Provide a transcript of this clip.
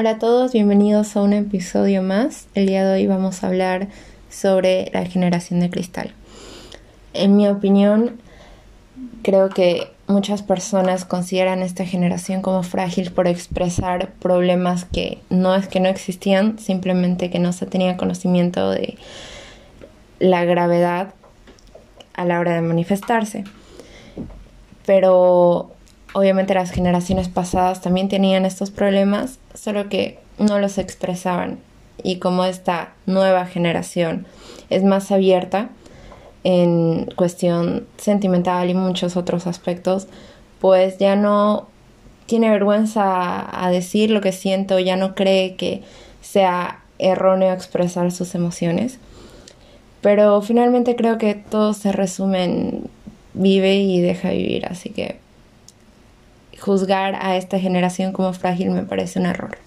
Hola a todos, bienvenidos a un episodio más. El día de hoy vamos a hablar sobre la generación de cristal. En mi opinión, creo que muchas personas consideran esta generación como frágil por expresar problemas que no es que no existían, simplemente que no se tenía conocimiento de la gravedad a la hora de manifestarse. Pero obviamente las generaciones pasadas también tenían estos problemas, solo que no los expresaban. Y como esta nueva generación es más abierta en cuestión sentimental y muchos otros aspectos, pues ya no tiene vergüenza a decir lo que siento, ya no cree que sea erróneo expresar sus emociones. Pero finalmente creo que todo se resume en vive y deja vivir, así que juzgar a esta generación como frágil me parece un error.